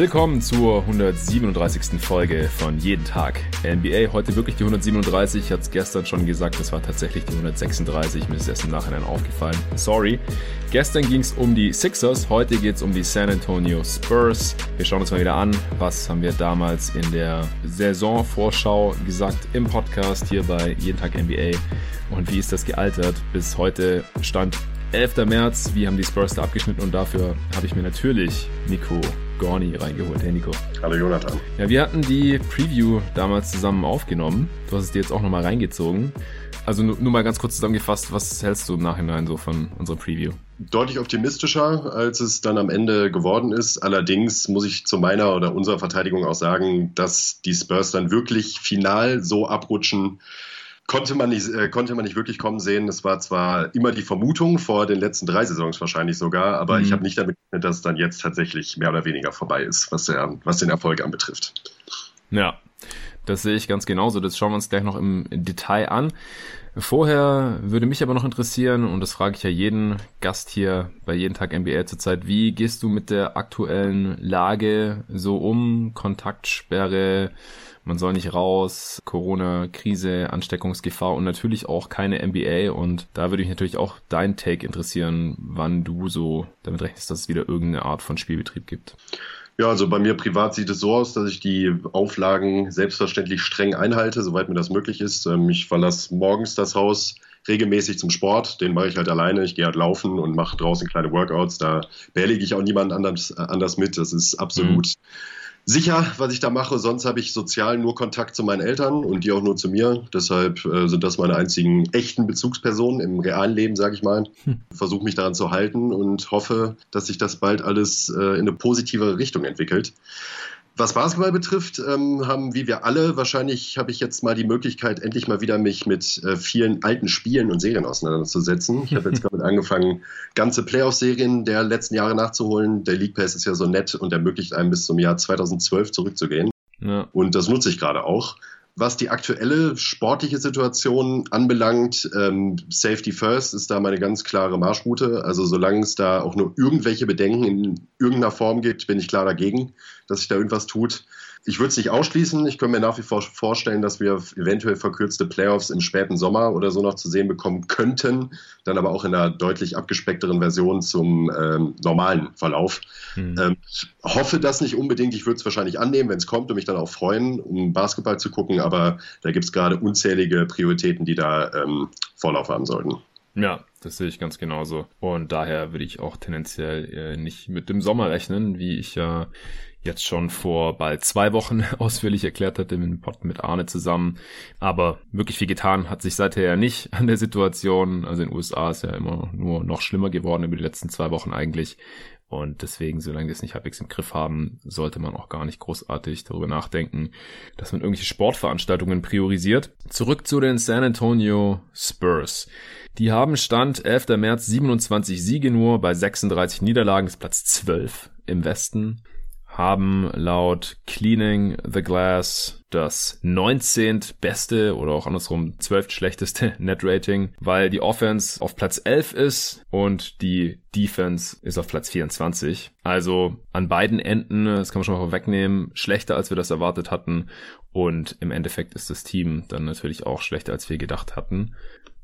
Willkommen zur 137. Folge von Jeden Tag NBA. Heute wirklich die 137. Ich hatte es gestern schon gesagt, das war tatsächlich die 136. Mir ist erst im Nachhinein aufgefallen. Sorry. Gestern ging es um die Sixers, heute geht es um die San Antonio Spurs. Wir schauen uns mal wieder an, was haben wir damals in der Saisonvorschau gesagt im Podcast hier bei Jeden Tag NBA und wie ist das gealtert. Bis heute stand 11. März. Wie haben die Spurs da abgeschnitten und dafür habe ich mir natürlich Nico Gorni reingeholt. Hey Nico. Hallo Jonathan. Ja, wir hatten die Preview damals zusammen aufgenommen. Du hast es dir jetzt auch nochmal reingezogen. Also nur, nur, mal ganz kurz zusammengefasst, was hältst du im Nachhinein so von unserer Preview? Deutlich optimistischer, als es dann am Ende geworden ist. Allerdings muss ich zu meiner oder unserer Verteidigung auch sagen, dass die Spurs dann wirklich final so abrutschen, konnte man nicht, äh, konnte man nicht wirklich kommen sehen. Es war zwar immer die Vermutung vor den letzten drei Saisons wahrscheinlich sogar, aber mhm. ich habe nicht damit gerechnet, dass es dann jetzt tatsächlich mehr oder weniger vorbei ist, was, der, was den Erfolg anbetrifft. Ja, das sehe ich ganz genauso. Das schauen wir uns gleich noch im Detail an. Vorher würde mich aber noch interessieren, und das frage ich ja jeden Gast hier bei jeden Tag NBA zurzeit, wie gehst du mit der aktuellen Lage so um? Kontaktsperre, man soll nicht raus, Corona-Krise, Ansteckungsgefahr und natürlich auch keine NBA. Und da würde mich natürlich auch dein Take interessieren, wann du so damit rechnest, dass es wieder irgendeine Art von Spielbetrieb gibt. Ja, also bei mir privat sieht es so aus, dass ich die Auflagen selbstverständlich streng einhalte, soweit mir das möglich ist. Ähm, ich verlasse morgens das Haus regelmäßig zum Sport. Den mache ich halt alleine. Ich gehe halt laufen und mache draußen kleine Workouts. Da behellige ich auch niemanden anders, äh, anders mit. Das ist absolut mhm sicher, was ich da mache. Sonst habe ich sozial nur Kontakt zu meinen Eltern und die auch nur zu mir. Deshalb äh, sind das meine einzigen echten Bezugspersonen im realen Leben, sage ich mal. Hm. Versuche mich daran zu halten und hoffe, dass sich das bald alles äh, in eine positive Richtung entwickelt. Was Basketball betrifft, ähm, haben wie wir alle, wahrscheinlich habe ich jetzt mal die Möglichkeit, endlich mal wieder mich mit äh, vielen alten Spielen und Serien auseinanderzusetzen. Ich habe jetzt damit angefangen, ganze Playoff-Serien der letzten Jahre nachzuholen. Der League Pass ist ja so nett und ermöglicht einem bis zum Jahr 2012 zurückzugehen. Ja. Und das nutze ich gerade auch. Was die aktuelle sportliche Situation anbelangt, ähm, Safety First ist da meine ganz klare Marschroute. Also solange es da auch nur irgendwelche Bedenken in irgendeiner Form gibt, bin ich klar dagegen, dass sich da irgendwas tut. Ich würde es nicht ausschließen. Ich könnte mir nach wie vor vorstellen, dass wir eventuell verkürzte Playoffs im späten Sommer oder so noch zu sehen bekommen könnten. Dann aber auch in einer deutlich abgespeckteren Version zum ähm, normalen Verlauf. Mhm. Ähm, hoffe das nicht unbedingt. Ich würde es wahrscheinlich annehmen, wenn es kommt und mich dann auch freuen, um Basketball zu gucken. Aber da gibt es gerade unzählige Prioritäten, die da ähm, Vorlauf haben sollten. Ja, das sehe ich ganz genauso. Und daher würde ich auch tendenziell äh, nicht mit dem Sommer rechnen, wie ich ja jetzt schon vor bald zwei Wochen ausführlich erklärt hatte im Pod mit Arne zusammen. Aber wirklich viel getan hat sich seither ja nicht an der Situation. Also in den USA ist ja immer nur noch schlimmer geworden über die letzten zwei Wochen eigentlich. Und deswegen, solange wir es nicht halbwegs im Griff haben, sollte man auch gar nicht großartig darüber nachdenken, dass man irgendwelche Sportveranstaltungen priorisiert. Zurück zu den San Antonio Spurs. Die haben Stand 11. März 27 Siege nur bei 36 Niederlagen, ist Platz 12 im Westen haben laut Cleaning the Glass das 19. beste oder auch andersrum 12. schlechteste Net Rating, weil die Offense auf Platz 11 ist und die Defense ist auf Platz 24. Also an beiden Enden, das kann man schon mal wegnehmen, schlechter als wir das erwartet hatten und im Endeffekt ist das Team dann natürlich auch schlechter als wir gedacht hatten.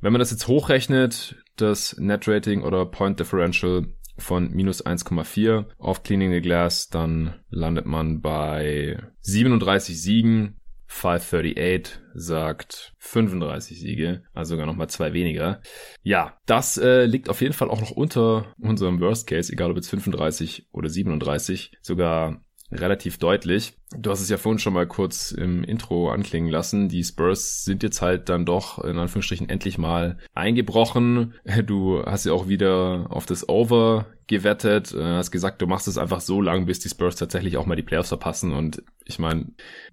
Wenn man das jetzt hochrechnet, das Net Rating oder Point Differential von minus 1,4 auf Cleaning the Glass, dann landet man bei 37 Siegen. 538 sagt 35 Siege, also sogar nochmal zwei weniger. Ja, das äh, liegt auf jeden Fall auch noch unter unserem Worst Case, egal ob jetzt 35 oder 37, sogar relativ deutlich. Du hast es ja vorhin schon mal kurz im Intro anklingen lassen. Die Spurs sind jetzt halt dann doch in Anführungsstrichen endlich mal eingebrochen. Du hast ja auch wieder auf das Over gewettet, äh, hast gesagt, du machst es einfach so lang, bis die Spurs tatsächlich auch mal die Playoffs verpassen. Und ich meine,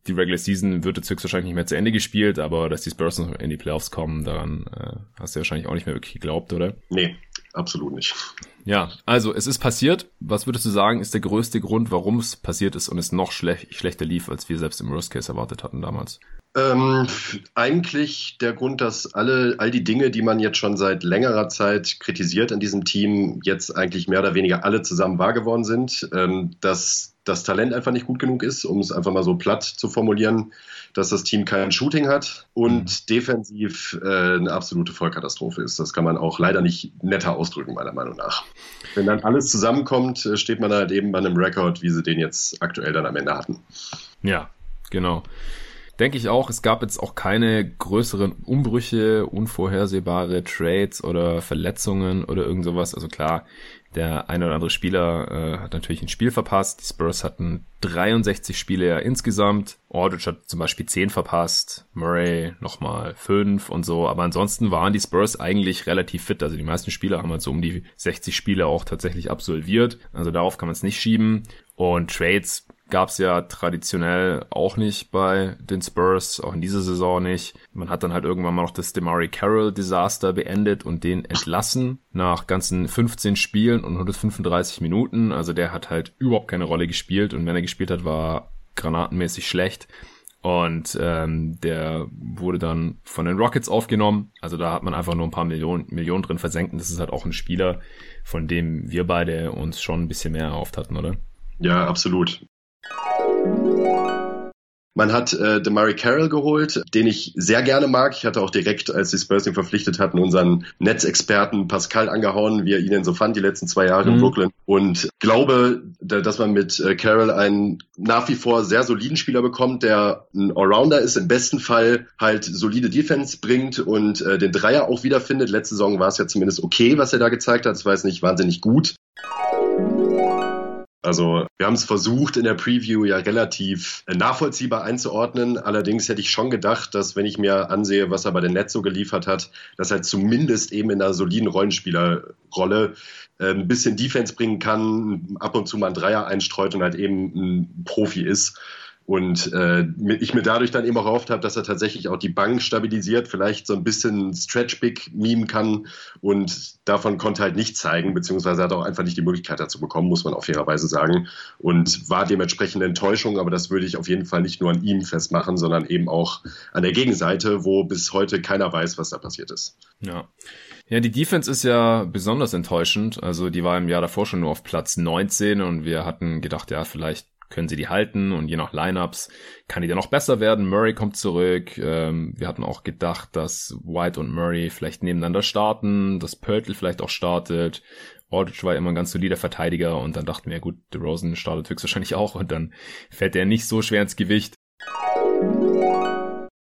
die Regular Season wird jetzt höchstwahrscheinlich nicht mehr zu Ende gespielt, aber dass die Spurs noch in die Playoffs kommen, daran äh, hast du wahrscheinlich auch nicht mehr wirklich geglaubt, oder? Nee, absolut nicht. Ja, also es ist passiert. Was würdest du sagen, ist der größte Grund, warum es passiert ist und es noch schlech schlechter lief, als wir selbst im Worst Case erwartet hatten damals? Ähm, eigentlich der Grund, dass alle, all die Dinge, die man jetzt schon seit längerer Zeit kritisiert an diesem Team, jetzt eigentlich mehr oder weniger alle zusammen wahr geworden sind. Ähm, dass das Talent einfach nicht gut genug ist, um es einfach mal so platt zu formulieren, dass das Team kein Shooting hat und mhm. defensiv äh, eine absolute Vollkatastrophe ist. Das kann man auch leider nicht netter ausdrücken, meiner Meinung nach. Wenn dann alles zusammenkommt, äh, steht man halt eben bei einem Rekord, wie sie den jetzt aktuell dann am Ende hatten. Ja, genau denke ich auch, es gab jetzt auch keine größeren Umbrüche, unvorhersehbare Trades oder Verletzungen oder irgend sowas. Also klar, der eine oder andere Spieler äh, hat natürlich ein Spiel verpasst. Die Spurs hatten 63 Spiele ja insgesamt. Aldridge hat zum Beispiel 10 verpasst, Murray nochmal 5 und so. Aber ansonsten waren die Spurs eigentlich relativ fit. Also die meisten Spieler haben halt so um die 60 Spiele auch tatsächlich absolviert. Also darauf kann man es nicht schieben. Und Trades gab es ja traditionell auch nicht bei den Spurs, auch in dieser Saison nicht. Man hat dann halt irgendwann mal noch das Demari Carroll Desaster beendet und den entlassen nach ganzen 15 Spielen und 135 Minuten. Also der hat halt überhaupt keine Rolle gespielt und wenn er gespielt hat, war granatenmäßig schlecht. Und ähm, der wurde dann von den Rockets aufgenommen. Also da hat man einfach nur ein paar Millionen, Millionen drin versenkt. Und das ist halt auch ein Spieler, von dem wir beide uns schon ein bisschen mehr erhofft hatten, oder? Ja, absolut. Man hat äh, Demary Carroll geholt, den ich sehr gerne mag. Ich hatte auch direkt, als die Spurs ihn verpflichtet hatten, unseren Netzexperten Pascal angehauen, wie er ihn so fand, die letzten zwei Jahre mhm. in Brooklyn. Und glaube, dass man mit äh, Carroll einen nach wie vor sehr soliden Spieler bekommt, der ein Allrounder ist, im besten Fall halt solide Defense bringt und äh, den Dreier auch wiederfindet. Letzte Saison war es ja zumindest okay, was er da gezeigt hat. Es war jetzt nicht wahnsinnig gut. Also wir haben es versucht in der Preview ja relativ äh, nachvollziehbar einzuordnen. Allerdings hätte ich schon gedacht, dass wenn ich mir ansehe, was er bei den Netz so geliefert hat, dass er zumindest eben in einer soliden Rollenspielerrolle äh, ein bisschen Defense bringen kann, ab und zu mal ein Dreier einstreut und halt eben ein Profi ist. Und äh, ich mir dadurch dann eben auch erhofft habe, dass er tatsächlich auch die Bank stabilisiert, vielleicht so ein bisschen Stretch Big meme kann und davon konnte halt nicht zeigen, beziehungsweise hat auch einfach nicht die Möglichkeit dazu bekommen, muss man auch fairerweise sagen. Und war dementsprechend eine Enttäuschung, aber das würde ich auf jeden Fall nicht nur an ihm festmachen, sondern eben auch an der Gegenseite, wo bis heute keiner weiß, was da passiert ist. Ja. Ja, die Defense ist ja besonders enttäuschend. Also die war im Jahr davor schon nur auf Platz 19 und wir hatten gedacht, ja, vielleicht können sie die halten und je nach Lineups kann die dann noch besser werden. Murray kommt zurück. Ähm, wir hatten auch gedacht, dass White und Murray vielleicht nebeneinander starten, dass Pörtl vielleicht auch startet. Aldridge war immer ein ganz solider Verteidiger und dann dachten wir, gut, DeRozan startet höchstwahrscheinlich auch und dann fällt er nicht so schwer ins Gewicht.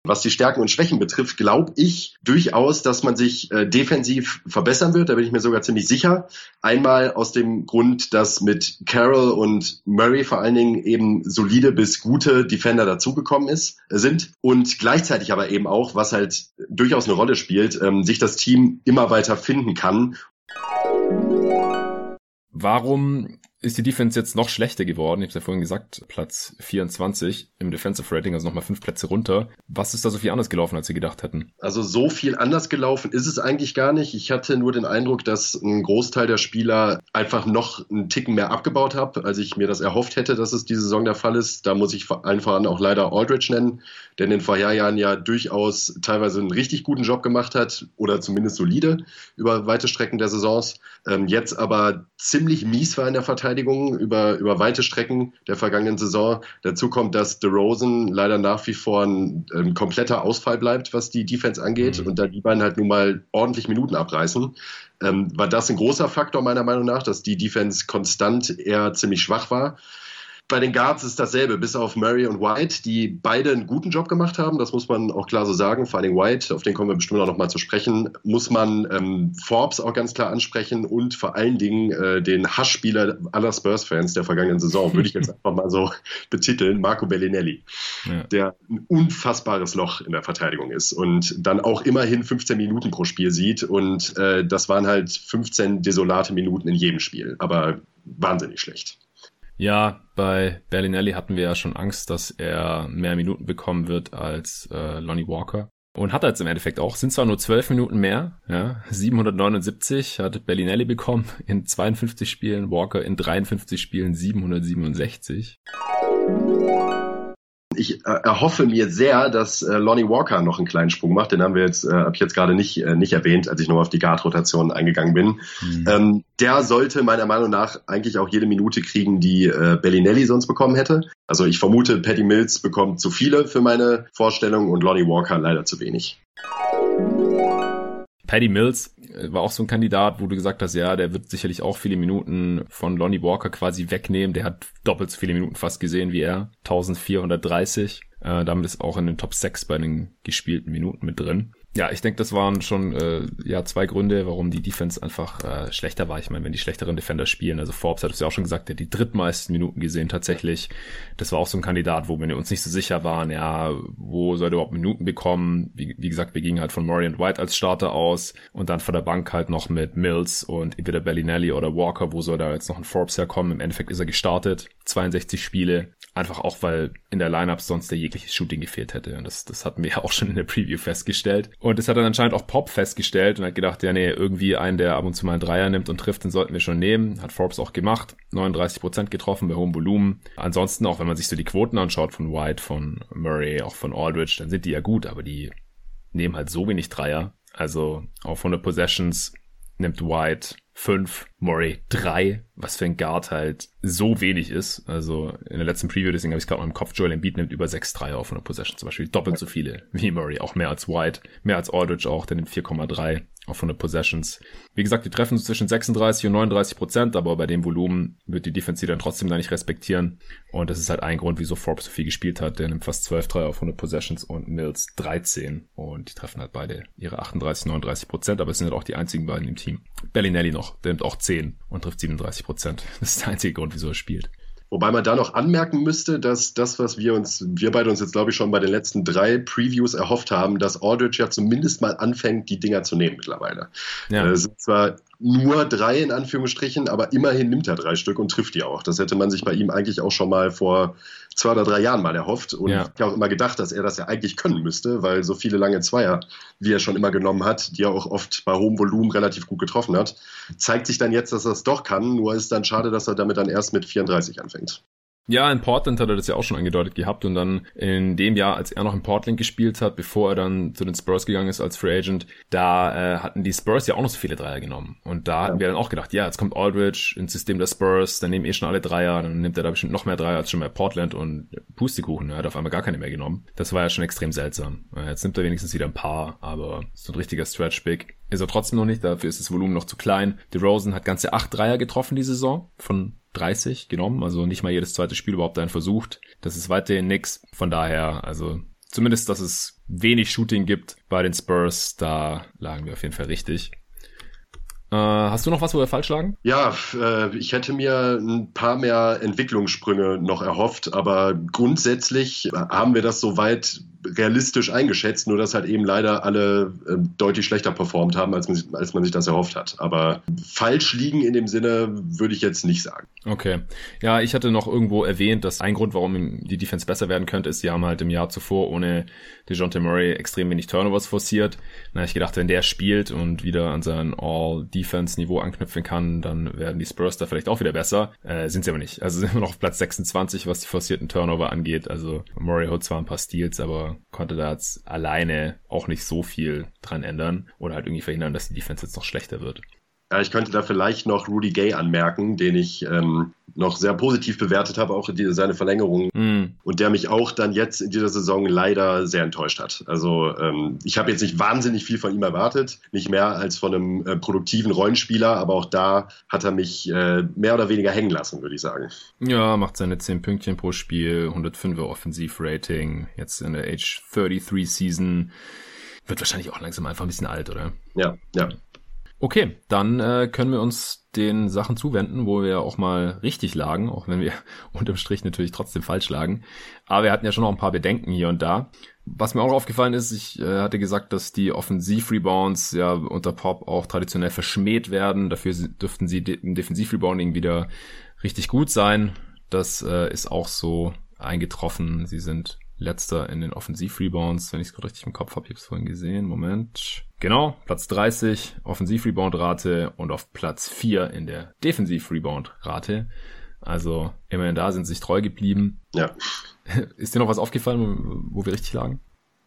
Was die Stärken und Schwächen betrifft, glaube ich durchaus, dass man sich äh, defensiv verbessern wird. Da bin ich mir sogar ziemlich sicher. Einmal aus dem Grund, dass mit Carroll und Murray vor allen Dingen eben solide bis gute Defender dazugekommen ist, äh, sind. Und gleichzeitig aber eben auch, was halt durchaus eine Rolle spielt, ähm, sich das Team immer weiter finden kann. Warum ist die Defense jetzt noch schlechter geworden. Ich habe ja vorhin gesagt, Platz 24 im Defensive Rating, also nochmal fünf Plätze runter. Was ist da so viel anders gelaufen, als Sie gedacht hätten? Also so viel anders gelaufen ist es eigentlich gar nicht. Ich hatte nur den Eindruck, dass ein Großteil der Spieler einfach noch einen Ticken mehr abgebaut hat, als ich mir das erhofft hätte, dass es diese Saison der Fall ist. Da muss ich einfach auch leider Aldridge nennen, der in den Vorherjahren ja durchaus teilweise einen richtig guten Job gemacht hat oder zumindest solide über weite Strecken der Saisons. Ähm, jetzt aber ziemlich mies war in der Verteidigung Verteidigung über, über weite Strecken der vergangenen Saison. Dazu kommt, dass DeRozan leider nach wie vor ein, ein kompletter Ausfall bleibt, was die Defense angeht. Mhm. Und da die beiden halt nun mal ordentlich Minuten abreißen, ähm, war das ein großer Faktor meiner Meinung nach, dass die Defense konstant eher ziemlich schwach war. Bei den Guards ist dasselbe, bis auf Murray und White, die beide einen guten Job gemacht haben. Das muss man auch klar so sagen. Vor allem White, auf den kommen wir bestimmt auch noch mal zu sprechen, muss man ähm, Forbes auch ganz klar ansprechen und vor allen Dingen äh, den Hassspieler aller Spurs-Fans der vergangenen Saison, würde ich jetzt einfach mal so betiteln, Marco Bellinelli, ja. der ein unfassbares Loch in der Verteidigung ist und dann auch immerhin 15 Minuten pro Spiel sieht. Und äh, das waren halt 15 desolate Minuten in jedem Spiel, aber wahnsinnig schlecht. Ja, bei Bellinelli hatten wir ja schon Angst, dass er mehr Minuten bekommen wird als äh, Lonnie Walker. Und hat er jetzt im Endeffekt auch. Sind zwar nur 12 Minuten mehr, ja, 779 hat Bellinelli bekommen in 52 Spielen, Walker in 53 Spielen 767. Ich äh, erhoffe mir sehr, dass äh, Lonnie Walker noch einen kleinen Sprung macht. Den haben wir jetzt, äh, habe ich jetzt gerade nicht, äh, nicht erwähnt, als ich nochmal auf die Guard-Rotation eingegangen bin. Mhm. Ähm, der sollte meiner Meinung nach eigentlich auch jede Minute kriegen, die äh, Bellinelli sonst bekommen hätte. Also ich vermute, Patty Mills bekommt zu viele für meine Vorstellung und Lonnie Walker leider zu wenig. Paddy Mills äh, war auch so ein Kandidat, wo du gesagt hast, ja, der wird sicherlich auch viele Minuten von Lonnie Walker quasi wegnehmen. Der hat doppelt so viele Minuten fast gesehen wie er. 1430. Äh, damit ist auch in den Top 6 bei den gespielten Minuten mit drin. Ja, ich denke, das waren schon äh, ja zwei Gründe, warum die Defense einfach äh, schlechter war. Ich meine, wenn die schlechteren Defender spielen, also Forbes hat es ja auch schon gesagt, der hat die drittmeisten Minuten gesehen tatsächlich. Das war auch so ein Kandidat, wo wir uns nicht so sicher waren, ja, wo soll er überhaupt Minuten bekommen? Wie, wie gesagt, wir gingen halt von Murray und White als Starter aus und dann von der Bank halt noch mit Mills und entweder Bellinelli oder Walker, wo soll da jetzt noch ein Forbes herkommen? Im Endeffekt ist er gestartet, 62 Spiele, einfach auch, weil in der Lineup sonst der jegliches Shooting gefehlt hätte. Und das, das hatten wir ja auch schon in der Preview festgestellt. Und das hat dann anscheinend auch Pop festgestellt und hat gedacht, ja nee, irgendwie einen, der ab und zu mal einen Dreier nimmt und trifft, den sollten wir schon nehmen. Hat Forbes auch gemacht. 39% getroffen bei hohem Volumen. Ansonsten, auch wenn man sich so die Quoten anschaut von White, von Murray, auch von Aldridge, dann sind die ja gut, aber die nehmen halt so wenig Dreier. Also auf 100 Possessions nimmt White 5, Murray 3, was für ein Guard halt so wenig ist. Also in der letzten Preview, deswegen habe ich es gerade mal im Kopf, Joel Embiid nimmt über 6 3 auf einer Possession zum Beispiel. Doppelt so viele wie Murray, auch mehr als White, mehr als Aldridge auch, der nimmt 4,3 auf 100 Possessions. Wie gesagt, die treffen zwischen 36 und 39 Prozent, aber bei dem Volumen wird die Defense dann trotzdem da nicht respektieren. Und das ist halt ein Grund, wieso Forbes so viel gespielt hat. Der nimmt fast 12 3 auf 100 Possessions und Mills 13. Und die treffen halt beide ihre 38, 39 Prozent, aber es sind halt auch die einzigen beiden im Team. Bellinelli noch, der nimmt auch 10 und trifft 37 Prozent. Das ist der einzige Grund, wieso er spielt. Wobei man da noch anmerken müsste, dass das, was wir uns, wir beide uns jetzt, glaube ich, schon bei den letzten drei Previews erhofft haben, dass Aldridge ja zumindest mal anfängt, die Dinger zu nehmen mittlerweile. Ja. Es sind zwar nur drei in Anführungsstrichen, aber immerhin nimmt er drei Stück und trifft die auch. Das hätte man sich bei ihm eigentlich auch schon mal vor zwei oder drei Jahren mal erhofft. Und ja. ich habe auch immer gedacht, dass er das ja eigentlich können müsste, weil so viele lange Zweier, wie er schon immer genommen hat, die er auch oft bei hohem Volumen relativ gut getroffen hat, zeigt sich dann jetzt, dass er es doch kann. Nur ist dann schade, dass er damit dann erst mit 34 anfängt. Ja, in Portland hat er das ja auch schon angedeutet gehabt und dann in dem Jahr, als er noch in Portland gespielt hat, bevor er dann zu den Spurs gegangen ist als Free Agent, da äh, hatten die Spurs ja auch noch so viele Dreier genommen. Und da hatten wir dann auch gedacht, ja, jetzt kommt Aldridge ins System der Spurs, dann nehmen eh schon alle Dreier, dann nimmt er da bestimmt noch mehr Dreier als schon bei Portland und Pustekuchen, er hat auf einmal gar keine mehr genommen. Das war ja schon extrem seltsam. Jetzt nimmt er wenigstens wieder ein paar, aber so ein richtiger Stretch-Big ist er trotzdem noch nicht, dafür ist das Volumen noch zu klein. DeRozan hat ganze acht Dreier getroffen die Saison von 30 genommen, also nicht mal jedes zweite Spiel überhaupt einen versucht. Das ist weiterhin nix. Von daher, also zumindest, dass es wenig Shooting gibt bei den Spurs, da lagen wir auf jeden Fall richtig. Äh, hast du noch was, wo wir falsch lagen? Ja, äh, ich hätte mir ein paar mehr Entwicklungssprünge noch erhofft, aber grundsätzlich haben wir das soweit realistisch eingeschätzt, nur dass halt eben leider alle äh, deutlich schlechter performt haben, als man, als man sich das erhofft hat. Aber falsch liegen in dem Sinne würde ich jetzt nicht sagen. Okay. Ja, ich hatte noch irgendwo erwähnt, dass ein Grund, warum die Defense besser werden könnte, ist, sie haben halt im Jahr zuvor ohne DeJounte Murray extrem wenig Turnovers forciert. Na, ich gedacht, wenn der spielt und wieder an sein All-Defense-Niveau anknüpfen kann, dann werden die Spurs da vielleicht auch wieder besser. Äh, sind sie aber nicht. Also sind wir noch auf Platz 26, was die forcierten Turnover angeht. Also Murray hat zwar ein paar Steals, aber konnte da jetzt alleine auch nicht so viel dran ändern oder halt irgendwie verhindern, dass die Defense jetzt noch schlechter wird. Ja, ich könnte da vielleicht noch Rudy Gay anmerken, den ich ähm, noch sehr positiv bewertet habe, auch die, seine Verlängerung. Mm. Und der mich auch dann jetzt in dieser Saison leider sehr enttäuscht hat. Also ähm, ich habe jetzt nicht wahnsinnig viel von ihm erwartet, nicht mehr als von einem äh, produktiven Rollenspieler, aber auch da hat er mich äh, mehr oder weniger hängen lassen, würde ich sagen. Ja, macht seine 10 Pünktchen pro Spiel, 105er Offensivrating, jetzt in der Age 33 Season. Wird wahrscheinlich auch langsam einfach ein bisschen alt, oder? Ja, ja. Okay, dann äh, können wir uns den Sachen zuwenden, wo wir auch mal richtig lagen, auch wenn wir unterm Strich natürlich trotzdem falsch lagen. Aber wir hatten ja schon noch ein paar Bedenken hier und da. Was mir auch aufgefallen ist, ich äh, hatte gesagt, dass die Offensiv-Rebounds ja unter Pop auch traditionell verschmäht werden. Dafür dürften sie im Defensiv-Rebounding wieder richtig gut sein. Das äh, ist auch so eingetroffen. Sie sind letzter in den Offensiv-Rebounds, wenn ich es gerade richtig im Kopf habe. Ich habe es vorhin gesehen. Moment. Genau, Platz 30 Offensiv-Rebound-Rate und auf Platz 4 in der Defensiv-Rebound-Rate. Also immerhin da sind sich treu geblieben. Ja. Ist dir noch was aufgefallen, wo wir richtig lagen?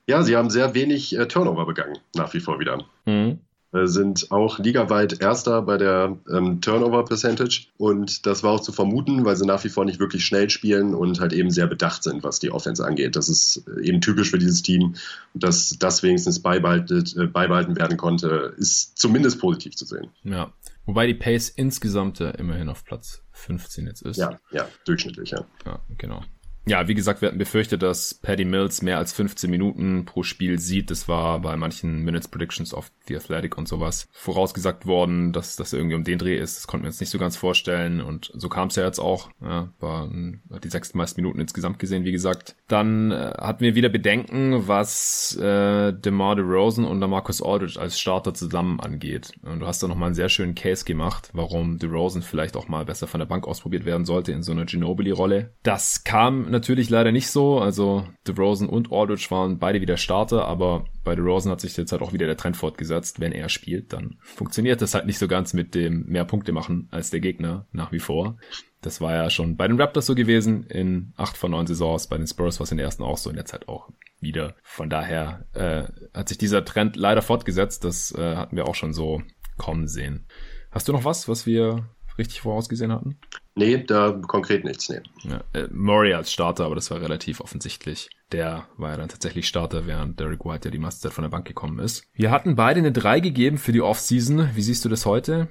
Ja, sie haben sehr wenig äh, Turnover begangen, nach wie vor wieder. Mhm. Äh, sind auch ligaweit Erster bei der ähm, Turnover Percentage. Und das war auch zu vermuten, weil sie nach wie vor nicht wirklich schnell spielen und halt eben sehr bedacht sind, was die Offense angeht. Das ist äh, eben typisch für dieses Team. Und dass das wenigstens beibehalten, äh, beibehalten werden konnte, ist zumindest positiv zu sehen. Ja. Wobei die Pace insgesamt immerhin auf Platz 15 jetzt ist. Ja, ja, durchschnittlich, ja. Ja, genau. Ja, wie gesagt, wir hatten befürchtet, dass Paddy Mills mehr als 15 Minuten pro Spiel sieht. Das war bei manchen Minutes Predictions of The Athletic und sowas vorausgesagt worden, dass das irgendwie um den Dreh ist. Das konnten wir uns nicht so ganz vorstellen. Und so kam es ja jetzt auch. Ja, war die sechsten meisten Minuten insgesamt gesehen, wie gesagt. Dann äh, hatten wir wieder Bedenken, was äh, DeMar DeRozan und Marcus Aldridge als Starter zusammen angeht. Und du hast da nochmal einen sehr schönen Case gemacht, warum DeRozan vielleicht auch mal besser von der Bank ausprobiert werden sollte in so einer Ginobili-Rolle. Das kam natürlich leider nicht so. Also DeRozan und Aldridge waren beide wieder Starter, aber bei DeRozan hat sich jetzt halt auch wieder der Trend fortgesetzt. Wenn er spielt, dann funktioniert das halt nicht so ganz mit dem mehr Punkte machen als der Gegner nach wie vor. Das war ja schon bei den Raptors so gewesen in acht von neun Saisons. Bei den Spurs war es in der ersten auch so, in der Zeit auch wieder. Von daher äh, hat sich dieser Trend leider fortgesetzt. Das äh, hatten wir auch schon so kommen sehen. Hast du noch was, was wir richtig vorausgesehen hatten? Nee, da konkret nichts, nee. Ja, äh, Murray als Starter, aber das war relativ offensichtlich. Der war ja dann tatsächlich Starter, während Derek White ja die meiste Zeit von der Bank gekommen ist. Wir hatten beide eine 3 gegeben für die Offseason. Wie siehst du das heute?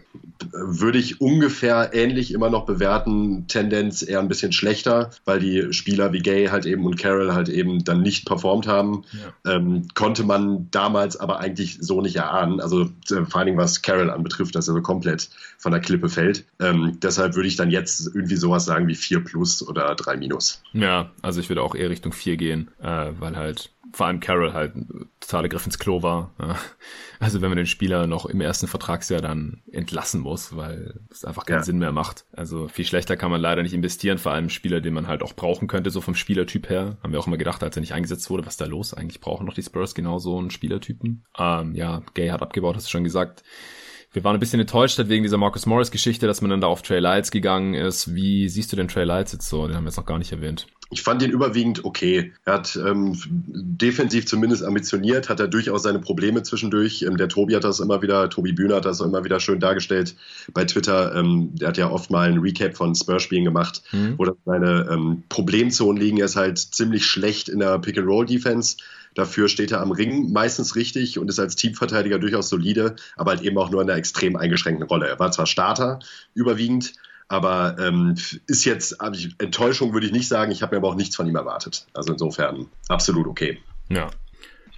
Würde ich ungefähr ähnlich immer noch bewerten. Tendenz eher ein bisschen schlechter, weil die Spieler wie Gay halt eben und Carroll halt eben dann nicht performt haben. Ja. Ähm, konnte man damals aber eigentlich so nicht erahnen. Also äh, vor allen Dingen was Carroll anbetrifft, dass er so komplett von der Klippe fällt. Ähm, deshalb würde ich dann jetzt irgendwie sowas sagen wie 4 plus oder 3 minus. Ja, also ich würde auch eher Richtung 4 gehen, äh, weil halt vor allem Carroll halt totaler Griff ins Klo war. Ja. Also wenn man den Spieler noch im ersten Vertragsjahr dann entlassen muss, weil es einfach keinen ja. Sinn mehr macht. Also viel schlechter kann man leider nicht investieren, vor allem Spieler, den man halt auch brauchen könnte, so vom Spielertyp her. Haben wir auch immer gedacht, als er nicht eingesetzt wurde, was da los? Eigentlich brauchen doch die Spurs genau so einen Spielertypen. Ähm, ja, Gay hat abgebaut, hast du schon gesagt. Wir waren ein bisschen enttäuscht halt wegen dieser Marcus Morris Geschichte, dass man dann da auf Trey Lights gegangen ist. Wie siehst du den Trey Lights jetzt so? Den haben wir jetzt noch gar nicht erwähnt. Ich fand ihn überwiegend okay. Er hat ähm, defensiv zumindest ambitioniert, hat er durchaus seine Probleme zwischendurch. Ähm, der Tobi hat das immer wieder, Tobi Bühner hat das immer wieder schön dargestellt bei Twitter. Ähm, der hat ja oft mal ein Recap von Spurs-Spielen gemacht, mhm. wo seine ähm, Problemzonen liegen. Er ist halt ziemlich schlecht in der Pick-and-Roll-Defense. Dafür steht er am Ring meistens richtig und ist als Teamverteidiger durchaus solide, aber halt eben auch nur in einer extrem eingeschränkten Rolle. Er war zwar Starter überwiegend, aber ähm, ist jetzt, Enttäuschung würde ich nicht sagen, ich habe mir aber auch nichts von ihm erwartet. Also insofern absolut okay. Ja.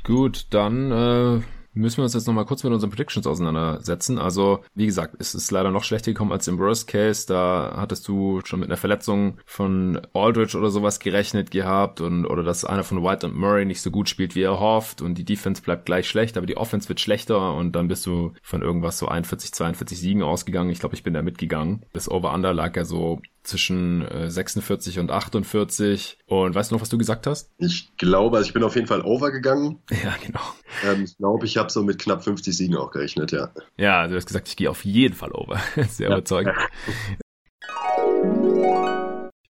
Gut, dann äh, müssen wir uns jetzt nochmal kurz mit unseren Predictions auseinandersetzen. Also, wie gesagt, es ist leider noch schlechter gekommen als im Worst Case. Da hattest du schon mit einer Verletzung von Aldridge oder sowas gerechnet gehabt und oder dass einer von White und Murray nicht so gut spielt, wie er hofft und die Defense bleibt gleich schlecht, aber die Offense wird schlechter und dann bist du von irgendwas so 41, 42 Siegen ausgegangen. Ich glaube, ich bin da mitgegangen. Das Over-Under lag ja so zwischen äh, 46 und 48. Und weißt du noch, was du gesagt hast? Ich glaube, also ich bin auf jeden Fall overgegangen. Ja, genau. Ähm, ich glaube, ich habe so mit knapp 50 Siegen auch gerechnet, ja. Ja, du hast gesagt, ich gehe auf jeden Fall over. Sehr ja. überzeugend.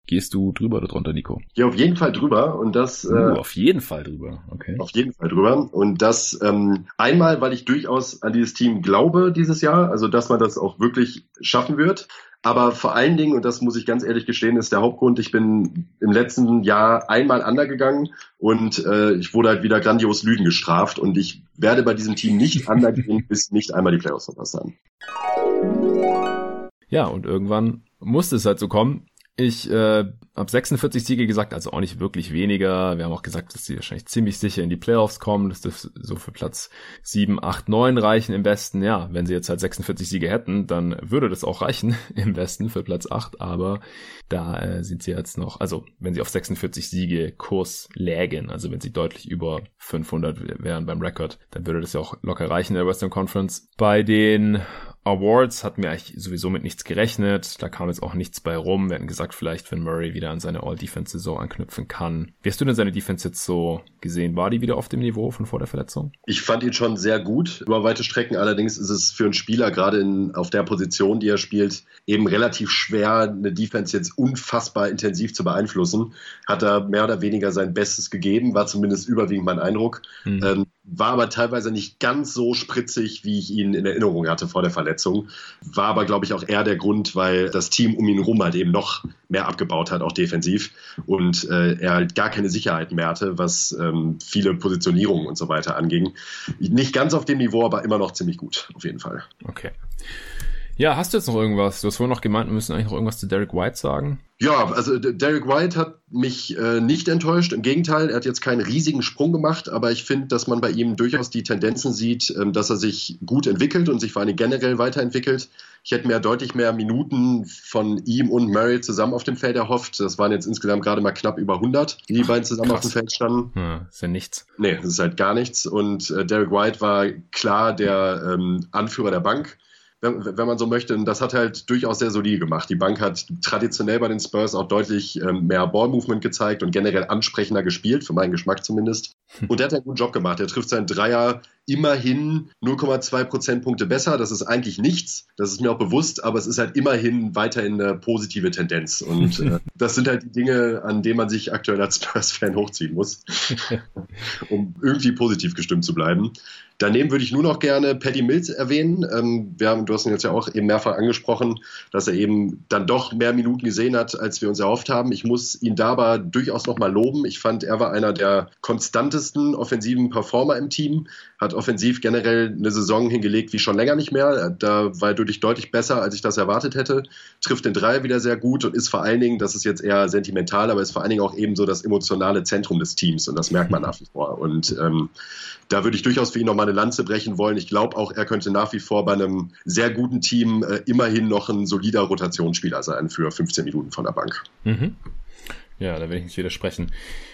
Gehst du drüber oder drunter, Nico? Ja, auf jeden Fall drüber. Und das. Uh, äh, auf jeden Fall drüber, okay. Auf jeden Fall drüber. Und das ähm, einmal, weil ich durchaus an dieses Team glaube dieses Jahr, also dass man das auch wirklich schaffen wird. Aber vor allen Dingen, und das muss ich ganz ehrlich gestehen, ist der Hauptgrund, ich bin im letzten Jahr einmal undergegangen und äh, ich wurde halt wieder grandios Lügen gestraft und ich werde bei diesem Team nicht undergehen, bis nicht einmal die Playoffs verpasst haben. Ja, und irgendwann musste es halt so kommen. Ich äh, habe 46 Siege gesagt, also auch nicht wirklich weniger. Wir haben auch gesagt, dass sie wahrscheinlich ziemlich sicher in die Playoffs kommen, das so für Platz 7, 8, 9 reichen im Besten. Ja, wenn sie jetzt halt 46 Siege hätten, dann würde das auch reichen im Besten für Platz 8, aber da äh, sind sie jetzt noch, also wenn sie auf 46 Siege Kurs lägen, also wenn sie deutlich über 500 wären beim Rekord, dann würde das ja auch locker reichen in der Western Conference. Bei den Awards hatten wir eigentlich sowieso mit nichts gerechnet. Da kam jetzt auch nichts bei rum. Wir hatten gesagt, vielleicht, wenn Murray wieder an seine All-Defense-Saison anknüpfen kann. Wie hast du denn seine Defense jetzt so gesehen? War die wieder auf dem Niveau von vor der Verletzung? Ich fand ihn schon sehr gut über weite Strecken. Allerdings ist es für einen Spieler, gerade in, auf der Position, die er spielt, eben relativ schwer, eine Defense jetzt unfassbar intensiv zu beeinflussen. Hat er mehr oder weniger sein Bestes gegeben, war zumindest überwiegend mein Eindruck. Mhm. Ähm, war aber teilweise nicht ganz so spritzig, wie ich ihn in Erinnerung hatte vor der Verletzung. War aber, glaube ich, auch eher der Grund, weil das Team um ihn herum halt eben noch mehr abgebaut hat, auch defensiv. Und äh, er halt gar keine Sicherheit mehr hatte, was ähm, viele Positionierungen und so weiter anging. Nicht ganz auf dem Niveau, aber immer noch ziemlich gut, auf jeden Fall. Okay. Ja, hast du jetzt noch irgendwas? Du hast vorhin noch gemeint, wir müssen eigentlich noch irgendwas zu Derek White sagen. Ja, also Derek White hat mich äh, nicht enttäuscht. Im Gegenteil, er hat jetzt keinen riesigen Sprung gemacht, aber ich finde, dass man bei ihm durchaus die Tendenzen sieht, ähm, dass er sich gut entwickelt und sich vor allem generell weiterentwickelt. Ich hätte mir deutlich mehr Minuten von ihm und Murray zusammen auf dem Feld erhofft. Das waren jetzt insgesamt gerade mal knapp über 100, die die beiden zusammen Krass. auf dem Feld standen. Ja, ist ja nichts. Nee, das ist halt gar nichts. Und äh, Derek White war klar der ähm, Anführer der Bank wenn, wenn man so möchte. Und das hat halt durchaus sehr solide gemacht. Die Bank hat traditionell bei den Spurs auch deutlich ähm, mehr Ballmovement gezeigt und generell ansprechender gespielt, für meinen Geschmack zumindest. Und der hat einen guten Job gemacht. Er trifft seinen Dreier immerhin 0,2 Prozentpunkte besser. Das ist eigentlich nichts. Das ist mir auch bewusst, aber es ist halt immerhin weiterhin eine positive Tendenz. Und äh, das sind halt die Dinge, an denen man sich aktuell als Spurs-Fan hochziehen muss, um irgendwie positiv gestimmt zu bleiben. Daneben würde ich nur noch gerne Paddy Mills erwähnen. Ähm, wir haben, du hast ihn jetzt ja auch eben mehrfach angesprochen, dass er eben dann doch mehr Minuten gesehen hat, als wir uns erhofft haben. Ich muss ihn dabei durchaus nochmal loben. Ich fand, er war einer der konstantesten offensiven Performer im Team, hat offensiv generell eine Saison hingelegt wie schon länger nicht mehr. Da war er deutlich, deutlich besser, als ich das erwartet hätte. Trifft den Dreier wieder sehr gut und ist vor allen Dingen, das ist jetzt eher sentimental, aber ist vor allen Dingen auch eben so das emotionale Zentrum des Teams und das merkt man nach wie vor. Und ähm, da würde ich durchaus für ihn nochmal eine Lanze brechen wollen. Ich glaube auch, er könnte nach wie vor bei einem sehr guten Team äh, immerhin noch ein solider Rotationsspieler sein für 15 Minuten von der Bank. Mhm. Ja, da will ich nicht widersprechen.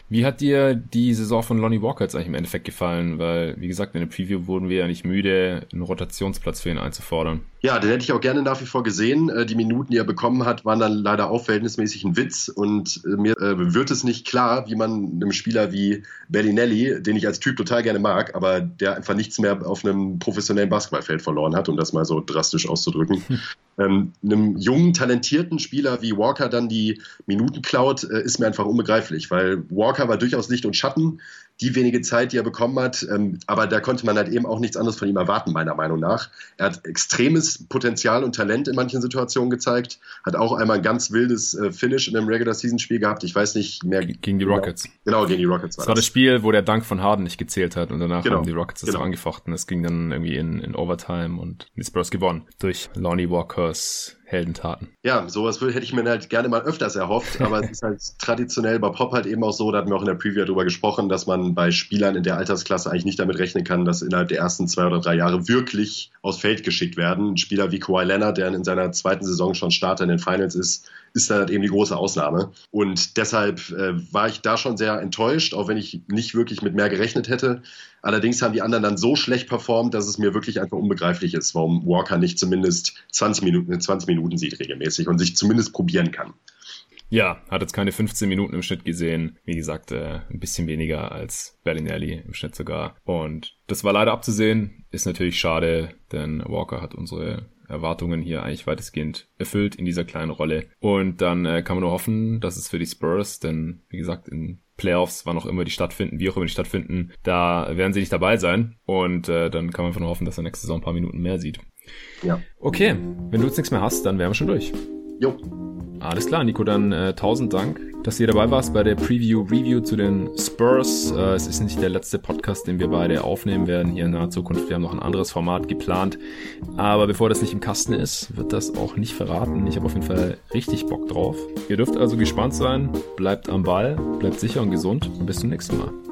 Wie hat dir die Saison von Lonnie Walker jetzt eigentlich im Endeffekt gefallen? Weil, wie gesagt, in der Preview wurden wir ja nicht müde, einen Rotationsplatz für ihn einzufordern. Ja, den hätte ich auch gerne nach wie vor gesehen. Äh, die Minuten, die er bekommen hat, waren dann leider auch verhältnismäßig ein Witz. Und äh, mir äh, wird es nicht klar, wie man einem Spieler wie Bellinelli, den ich als Typ total gerne mag, aber der einfach nichts mehr auf einem professionellen Basketballfeld verloren hat, um das mal so drastisch auszudrücken, ähm, einem jungen, talentierten Spieler wie Walker dann die Minuten klaut, ist mir einfach unbegreiflich, weil Walker war durchaus Licht und Schatten die wenige Zeit, die er bekommen hat. Ähm, aber da konnte man halt eben auch nichts anderes von ihm erwarten, meiner Meinung nach. Er hat extremes Potenzial und Talent in manchen Situationen gezeigt, hat auch einmal ein ganz wildes äh, Finish in einem Regular-Season-Spiel gehabt. Ich weiß nicht mehr. Gegen die Rockets. Genau, gegen die Rockets war das. war das Spiel, wo der Dank von Harden nicht gezählt hat und danach genau. haben die Rockets das genau. angefochten. Das ging dann irgendwie in, in Overtime und die Spurs gewonnen durch Lonnie Walkers Heldentaten. Ja, sowas hätte ich mir halt gerne mal öfters erhofft, aber es ist halt traditionell bei Pop halt eben auch so, da hatten wir auch in der Preview darüber gesprochen, dass man bei Spielern in der Altersklasse eigentlich nicht damit rechnen kann, dass innerhalb der ersten zwei oder drei Jahre wirklich aufs Feld geschickt werden. Ein Spieler wie Kawhi Leonard, der in seiner zweiten Saison schon Starter in den Finals ist, ist dann halt eben die große Ausnahme. Und deshalb äh, war ich da schon sehr enttäuscht, auch wenn ich nicht wirklich mit mehr gerechnet hätte. Allerdings haben die anderen dann so schlecht performt, dass es mir wirklich einfach unbegreiflich ist, warum Walker nicht zumindest 20 Minuten, 20 Minuten sieht regelmäßig und sich zumindest probieren kann. Ja, hat jetzt keine 15 Minuten im Schnitt gesehen. Wie gesagt, äh, ein bisschen weniger als Bellinelli im Schnitt sogar. Und das war leider abzusehen. Ist natürlich schade, denn Walker hat unsere Erwartungen hier eigentlich weitestgehend erfüllt in dieser kleinen Rolle. Und dann äh, kann man nur hoffen, dass es für die Spurs, denn wie gesagt, in Playoffs, wann auch immer die stattfinden, wie auch immer die stattfinden, da werden sie nicht dabei sein. Und äh, dann kann man einfach nur hoffen, dass er nächste Saison ein paar Minuten mehr sieht. Ja. Okay, wenn du jetzt nichts mehr hast, dann wären wir schon durch. Jo. Alles klar, Nico, dann äh, tausend Dank, dass hier dabei warst bei der Preview-Review zu den Spurs. Äh, es ist nicht der letzte Podcast, den wir beide aufnehmen werden hier in naher Zukunft. Wir haben noch ein anderes Format geplant. Aber bevor das nicht im Kasten ist, wird das auch nicht verraten. Ich habe auf jeden Fall richtig Bock drauf. Ihr dürft also gespannt sein. Bleibt am Ball, bleibt sicher und gesund und bis zum nächsten Mal.